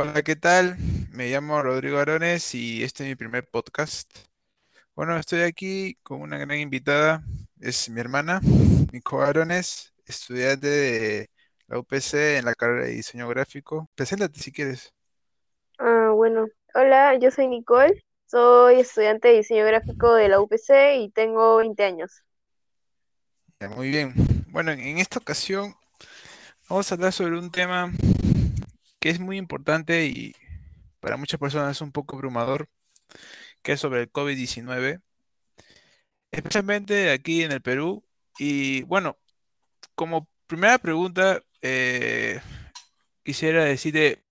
Hola, ¿qué tal? Me llamo Rodrigo Arones y este es mi primer podcast. Bueno, estoy aquí con una gran invitada, es mi hermana, Nico Arones, estudiante de la UPC en la carrera de diseño gráfico. Preséntate si quieres. Ah, bueno, hola, yo soy Nicole, soy estudiante de diseño gráfico de la UPC y tengo 20 años. Ya, muy bien. Bueno, en en esta ocasión vamos a hablar sobre un tema que es muy importante y para muchas personas es un poco abrumador, que es sobre el COVID-19, especialmente aquí en el Perú. Y bueno, como primera pregunta, eh, quisiera decirte,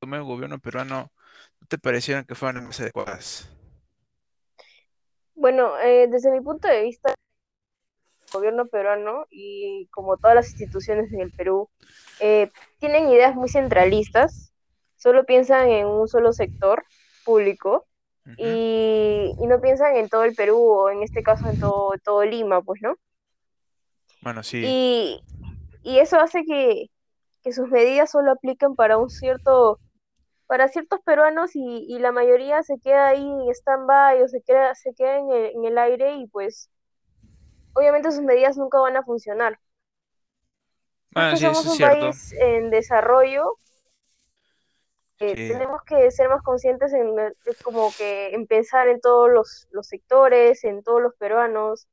¿cómo el gobierno peruano no te parecieron que fueran las más adecuadas? Bueno, eh, desde mi punto de vista, gobierno peruano y como todas las instituciones en el Perú, eh, tienen ideas muy centralistas, solo piensan en un solo sector público y, y no piensan en todo el Perú o en este caso en todo, todo Lima, pues, ¿no? Bueno, sí, Y, y eso hace que, que sus medidas solo apliquen para un cierto para ciertos peruanos y, y la mayoría se queda ahí en stand-by o se queda, se queda en el, en el aire y pues obviamente sus medidas nunca van a funcionar. Sí, somos eso un cierto. país en desarrollo, eh, Sí, tenemos que ser más conscientes en como que en pensar en todos los, los sectores, en todos los peruanos,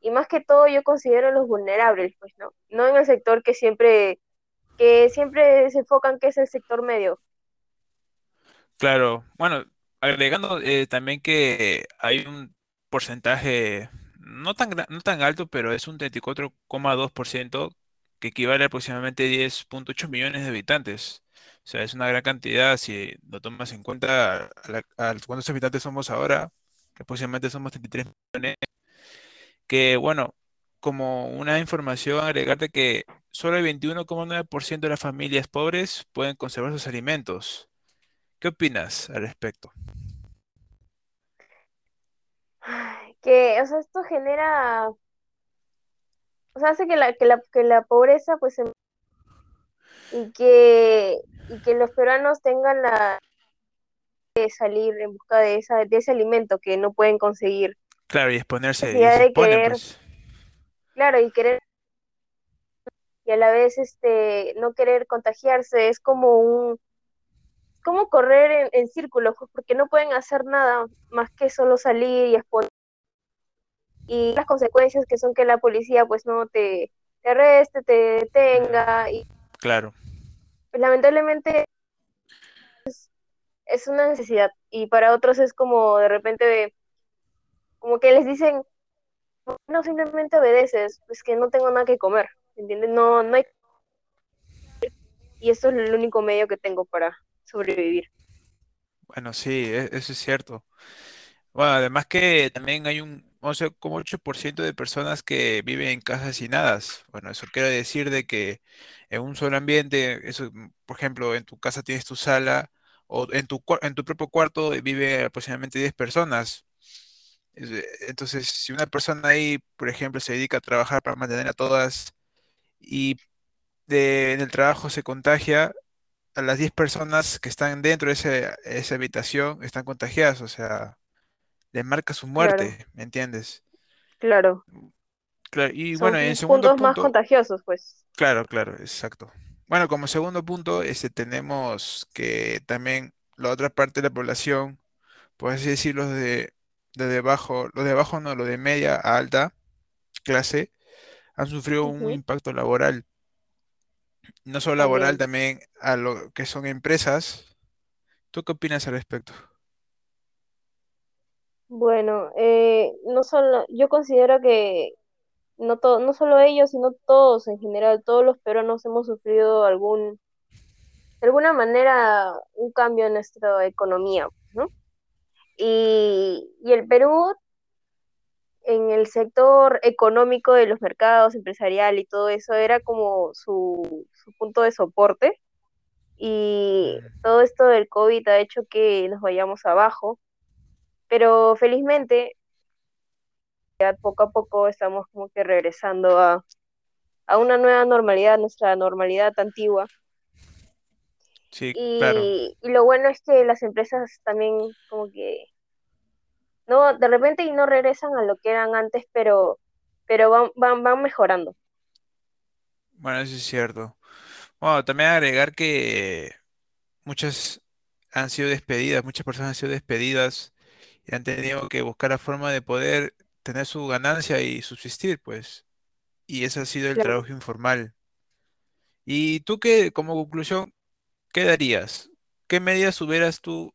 y más que todo yo considero los vulnerables, pues, ¿no? No en el sector que siempre, que siempre se enfocan que es el sector medio. claro. Bueno, agregando eh, también que hay un porcentaje no tan, no tan alto, pero es un treinta y cuatro coma dos por ciento que equivale a aproximadamente diez punto ocho millones de habitantes. O sea, es una gran cantidad si lo tomas en cuenta a, la- cuántos habitantes somos ahora, que aproximadamente somos 33 millones. Que bueno, como una información, agregarte que solo el veintiuno coma nueve por ciento de las familias pobres pueden conservar sus alimentos. ¿Qué opinas al respecto? Que, o sea, esto genera o sea, hace que la, que la, que la pobreza, pues, se- y que, y que los peruanos tengan la de salir en busca de, esa, de ese alimento que no pueden conseguir. Claro, y exponerse, y de querer, pues. claro, y querer, y a la vez, este, no querer contagiarse, es como un, como correr en, en círculos, pues, porque no pueden hacer nada más que solo salir y exponer. Y las consecuencias que son que la policía, pues, no te, te arreste, te detenga, y claro, pues, lamentablemente es una necesidad y para otros es como de repente, como que les dicen, no, simplemente obedeces, es que no tengo nada que comer, ¿entiendes? No, no hay, y esto es el único medio que tengo para sobrevivir. bueno, sí, e- eso es cierto. Bueno, además que también hay un 11,8% de personas que viven en casas hacinadas. Bueno, eso quiere decir de que en un solo ambiente, eso, mm, por ejemplo, en tu casa tienes tu sala o en tu, en tu propio cuarto vive aproximadamente 10 personas. Es, Entonces, si una persona ahí, por ejemplo, se dedica a trabajar para mantener a todas y en el trabajo se contagia, a las 10 personas que están dentro de ese- esa habitación están contagiadas, o sea, le marca su Claro, muerte, ¿me entiendes? claro. Claro, y Son bueno, en segundo puntos más punto, contagiosos, pues. claro, claro, exacto. Bueno, como segundo punto, este, tenemos que también la otra parte de la población, por así decirlo, de, de debajo, los de abajo no, los de media a alta clase, han sufrido un impacto laboral, no solo laboral, también. también a lo que son empresas. ¿Tú qué opinas al respecto? Bueno, eh, no solo, yo considero que no, to- no solo ellos, sino todos en general, todos los peruanos hemos sufrido algún, de alguna manera un cambio en nuestra economía, ¿no? Y, y el Perú, en el sector económico de los mercados, empresarial y todo eso, era como su, su punto de soporte. Y todo esto del COVID ha hecho que nos vayamos abajo. Pero felizmente, ya poco a poco estamos como que regresando a, a una nueva normalidad, nuestra normalidad antigua. Sí, claro. Y, y lo bueno es que las empresas también como que no, de repente y no regresan a lo que eran antes, pero, pero van, van, van mejorando. Bueno, eso es cierto. Bueno, también agregar que muchas han sido despedidas, muchas personas han sido despedidas y han tenido que buscar la forma de poder tener su ganancia y subsistir, pues. Y ese ha sido el Claro. trabajo informal. ¿Y tú qué, como conclusión, qué darías? ¿Qué medidas hubieras tú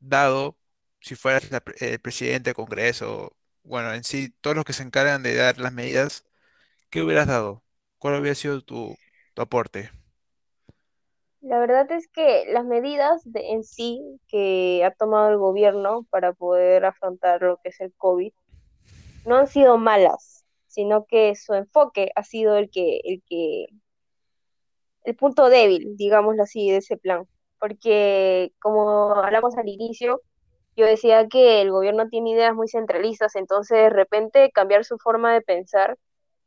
dado si fueras la el presidente del Congreso? Bueno, en sí, todos los que se encargan de dar las medidas, ¿qué hubieras dado? ¿Cuál hubiera sido tu, tu aporte? La verdad es que las medidas de, en sí que ha tomado el gobierno para poder afrontar lo que es el COVID no han sido malas, sino que su enfoque ha sido el que, el que, el punto débil, digámoslo así, de ese plan. Porque como hablamos al inicio, yo decía que el gobierno tiene ideas muy centralistas, entonces de repente cambiar su forma de pensar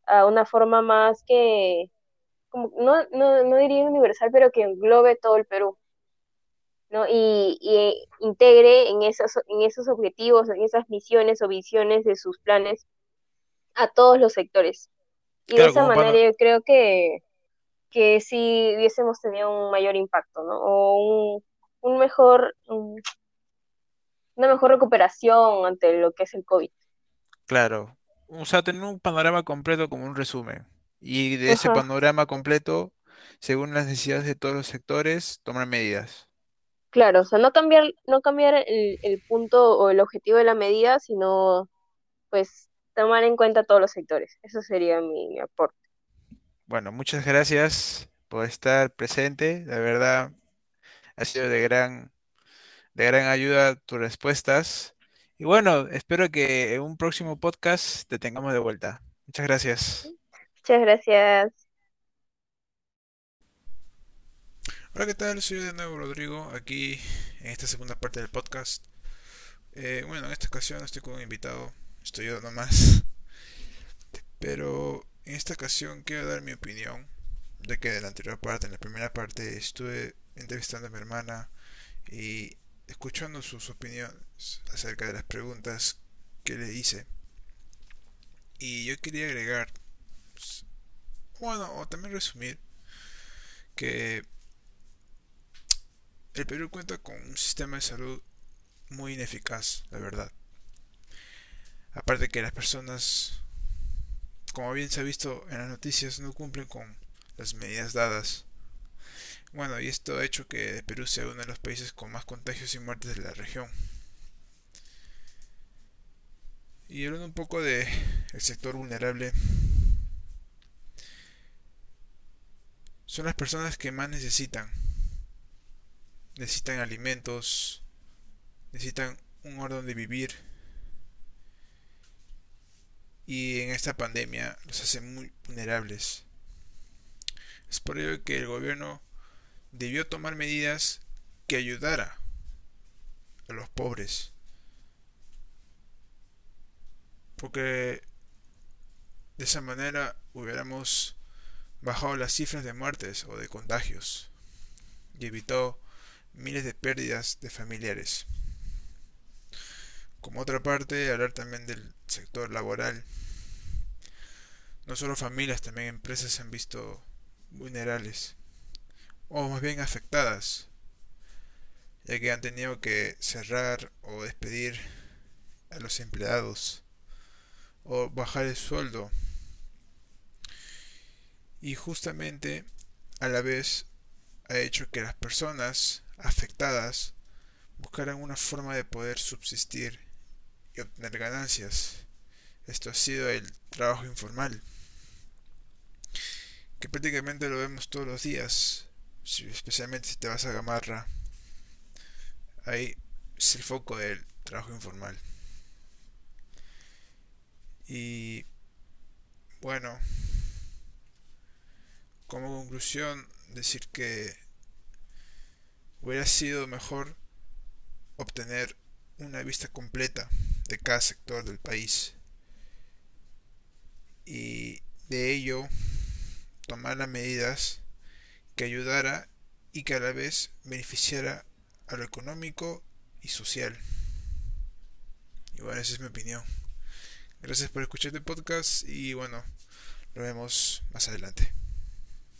a una forma más que, como, no, no, no diría universal, pero que englobe todo el Perú. ¿no? Y, y integre en esos, en esos objetivos, en esas misiones o visiones de sus planes a todos los sectores. Y de esa manera yo creo que, que sí hubiésemos tenido un mayor impacto, ¿no? O un, un mejor, un- una mejor recuperación ante lo que es el COVID. claro. O sea, tener un panorama completo como un resumen. Y de ese Ajá. panorama completo, según las necesidades de todos los sectores, tomar medidas. Claro, o sea, no cambiar, no cambiar el, el punto o el objetivo de la medida, sino pues tomar en cuenta todos los sectores. Eso sería mi, mi aporte. Bueno, muchas gracias por estar presente. La verdad, ha sido de gran, de gran ayuda tus respuestas. Y bueno, espero que en un próximo podcast te tengamos de vuelta. Muchas gracias. Muchas gracias. Hola, ¿qué tal? Soy de nuevo Rodrigo, aquí en esta segunda parte del podcast. Eh, bueno, en esta ocasión estoy con un invitado, estoy yo nomás, pero en esta ocasión quiero dar mi opinión, de que en la anterior parte, en la primera parte, estuve entrevistando a mi hermana y escuchando sus opiniones acerca de las preguntas que le hice. Y yo quería agregar, pues, bueno, o también resumir, que el Perú cuenta con un sistema de salud muy ineficaz, la verdad. Aparte que las personas, como bien se ha visto en las noticias, no cumplen con las medidas dadas. Bueno, y esto ha hecho que Perú sea uno de los países con más contagios y muertes de la región. Y hablando un poco de el sector vulnerable, son las personas que más necesitan. Necesitan alimentos, necesitan un lugar donde vivir. Y en esta pandemia los hace muy vulnerables. Es por ello que el gobierno debió tomar medidas que ayudara a los pobres. Porque de esa manera hubiéramos bajado las cifras de muertes o de contagios y evitó miles de pérdidas de familiares. Como otra parte, hablar también del sector laboral. No solo familias, también empresas se han visto vulnerables, o más bien afectadas, ya que han tenido que cerrar o despedir a los empleados o bajar el sueldo. Y justamente a la vez ha hecho que las personas afectadas buscaran una forma de poder subsistir y obtener ganancias. Esto ha sido el trabajo informal, que prácticamente lo vemos todos los días, especialmente si te vas a Gamarra. Ahí es el foco del trabajo informal. Y bueno, como conclusión, decir que hubiera sido mejor obtener una vista completa de cada sector del país y de ello tomar las medidas que ayudara y que a la vez beneficiara a lo económico y social. Y bueno, esa es mi opinión. Gracias por escuchar este podcast y bueno, nos vemos más adelante.